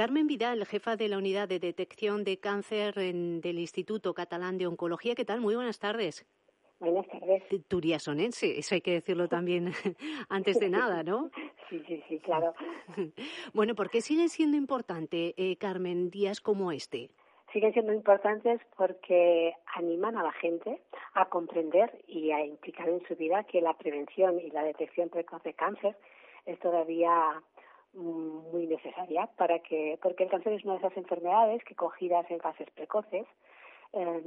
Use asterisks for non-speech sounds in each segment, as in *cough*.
Carmen Vidal, jefa de la Unidad de Detección de Cáncer del Instituto Catalán de Oncología. ¿Qué tal? Muy buenas tardes. Buenas tardes. Turiasonense, eso hay que decirlo *laughs* también *laughs* antes de nada, ¿no? Sí, sí, sí, claro. *laughs* Bueno, ¿por qué sigue siendo importante, eh, Carmen, días como este? Siguen siendo importantes porque animan a la gente a comprender y a implicar en su vida que la prevención y la detección precoz de cáncer es todavía muy necesaria para que porque el cáncer es una de esas enfermedades que cogidas en fases precoces eh,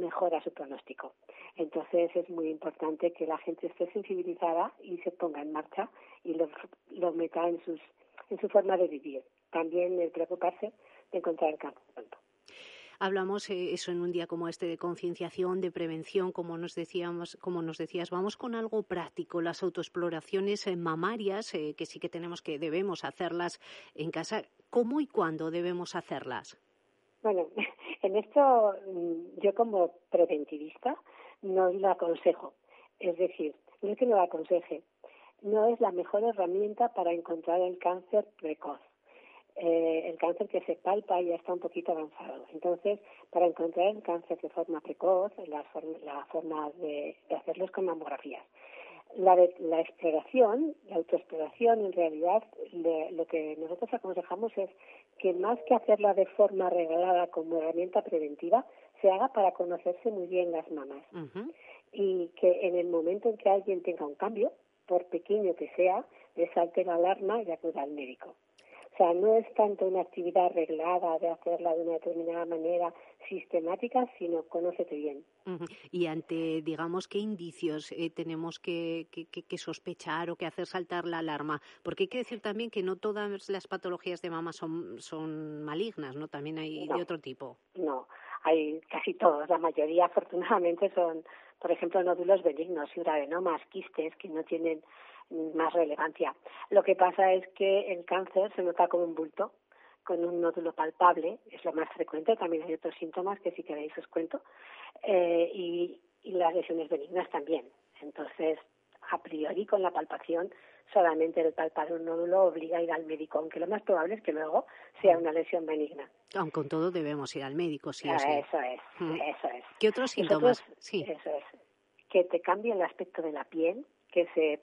mejora su pronóstico. Entonces es muy importante que la gente esté sensibilizada y se ponga en marcha y lo, lo meta en, sus, en su forma de vivir. También el preocuparse de encontrar el cáncer pronto. Hablamos eh, eso en un día como este de concienciación, de prevención, como nos decíamos, como nos decías, vamos con algo práctico, las autoexploraciones eh, mamarias, eh, que sí que tenemos que debemos hacerlas en casa. ¿Cómo y cuándo debemos hacerlas? Bueno, *laughs* en esto mm, yo como preventivista no lo aconsejo. Es decir, no es que lo aconseje, no es la mejor herramienta para encontrar el cáncer precoz. Eh, el cáncer que se palpa ya está un poquito avanzado. Entonces, para encontrar el cáncer de forma precoz, la, la forma de, de hacerlo es con mamografías la, la exploración, la autoexploración, en realidad lo que nosotros aconsejamos es que más que hacerla de forma regalada como herramienta preventiva, se haga para conocerse muy bien las mamás. Y que en el momento en que alguien tenga un cambio, por pequeño que sea, le salte la alarma y acuda al médico. O sea, no es tanto una actividad arreglada de hacerla de una determinada manera sistemática, sino conócete bien. Y ante, digamos, qué indicios eh, tenemos que, que, sospechar o que hacer saltar la alarma, porque hay que decir también que no todas las patologías de mama son, son malignas, ¿no? También hay de otro tipo. No, hay casi todos, la mayoría *laughs* afortunadamente son, por ejemplo, nódulos benignos, adenomas, quistes, que no tienen más relevancia. Lo que pasa es que el cáncer se nota como un bulto, con un nódulo palpable, es lo más frecuente, también hay otros síntomas que si queréis os cuento, eh, y, y las lesiones benignas también. Entonces, a priori, con la palpación, solamente el palpar un nódulo obliga a ir al médico, aunque lo más probable es que luego sea una lesión benigna. Aunque con todo debemos ir al médico, sí o sí. Eso es, eso es. ¿Qué otros síntomas? sí. Eso es. Que te cambie el aspecto de la piel, que se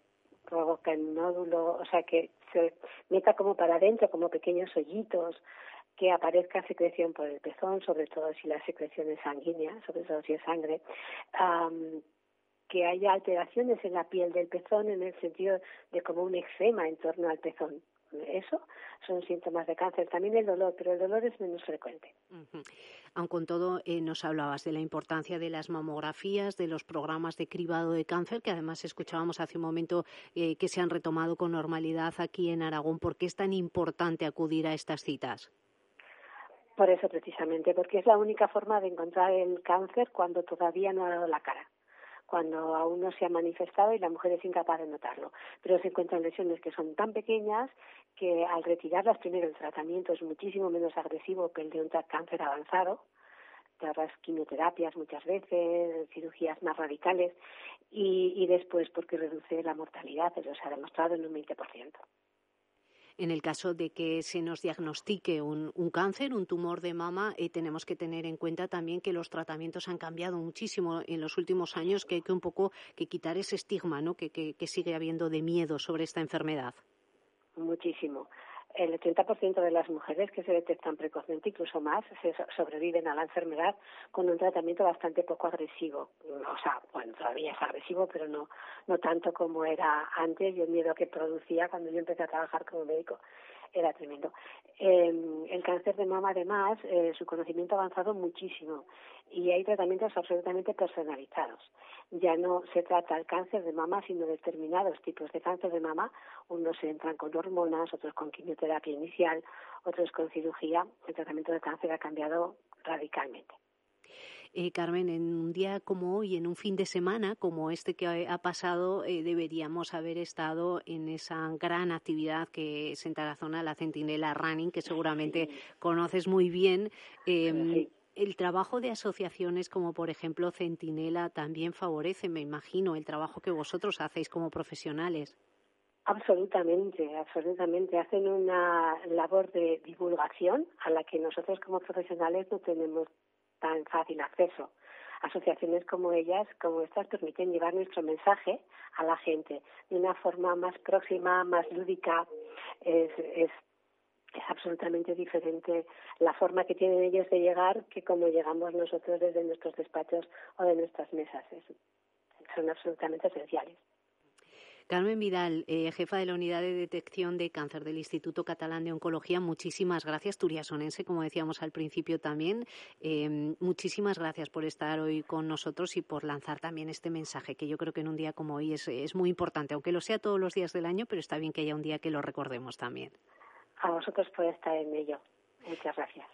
provoca el nódulo, o sea, que se meta como para adentro, como pequeños hoyitos, que aparezca secreción por el pezón, sobre todo si la secreción es sanguínea, sobre todo si es sangre, que haya alteraciones en la piel del pezón en el sentido de como un eczema en torno al pezón. Eso son síntomas de cáncer. También el dolor, pero el dolor es menos frecuente. Aun con todo, eh, nos hablabas de la importancia de las mamografías, de los programas de cribado de cáncer, que además escuchábamos hace un momento eh, que se han retomado con normalidad aquí en Aragón. ¿Por qué es tan importante acudir a estas citas? Por eso precisamente, porque es la única forma de encontrar el cáncer cuando todavía no ha dado la cara cuando aún no se ha manifestado y la mujer es incapaz de notarlo. Pero se encuentran lesiones que son tan pequeñas que al retirarlas primero el tratamiento es muchísimo menos agresivo que el de un cáncer avanzado, las quimioterapias muchas veces, cirugías más radicales y, después porque reduce la mortalidad, eso se ha demostrado en un 20% en el caso de que se nos diagnostique un, cáncer, un tumor de mama, eh, tenemos que tener en cuenta también que los tratamientos han cambiado muchísimo en los últimos años, que hay que un poco que quitar ese estigma ¿no? que, que sigue habiendo de miedo sobre esta enfermedad. Muchísimo el 80% de las mujeres que se detectan precozmente, incluso más, se sobreviven a la enfermedad con un tratamiento bastante poco agresivo. O sea, bueno, todavía es agresivo, pero no, no tanto como era antes y el miedo que producía cuando yo empecé a trabajar como médico era tremendo. Eh, el cáncer de mama, además, eh, su conocimiento ha avanzado muchísimo y hay tratamientos absolutamente personalizados. Ya no se trata el cáncer de mama, sino determinados tipos de cáncer de mama. Unos entran con hormonas, otros con quimioterapia inicial, otros con cirugía. El tratamiento de cáncer ha cambiado radicalmente. Eh, Carmen, en un día como hoy, en un fin de semana como este que ha pasado, eh, deberíamos haber estado en esa gran actividad que es en Tarazona, la Centinela Running, que seguramente conoces muy bien. Em, el trabajo de asociaciones como por ejemplo Centinela también favorece, me imagino, el trabajo que vosotros hacéis como profesionales. Absolutamente, absolutamente. Hacen una labor de divulgación a la que nosotros como profesionales no tenemos tan fácil acceso. Asociaciones como ellas, como estas, permiten llevar nuestro mensaje a la gente de una forma más próxima, más lúdica. Es, es, absolutamente diferente la forma que tienen ellos de llegar que como llegamos nosotros desde nuestros despachos o de nuestras mesas. Es, son absolutamente esenciales. Carmen Vidal, eh, jefa de la Unidad de Detección de Cáncer del Instituto Catalán de Oncología, muchísimas gracias. Turiasonense, como decíamos al principio también, eh, muchísimas gracias por estar hoy con nosotros y por lanzar también este mensaje, que yo creo que en un día como hoy es, es muy importante, aunque lo sea todos los días del año, pero está bien que haya un día que lo recordemos también. A vosotros por estar en ello. Muchas gracias.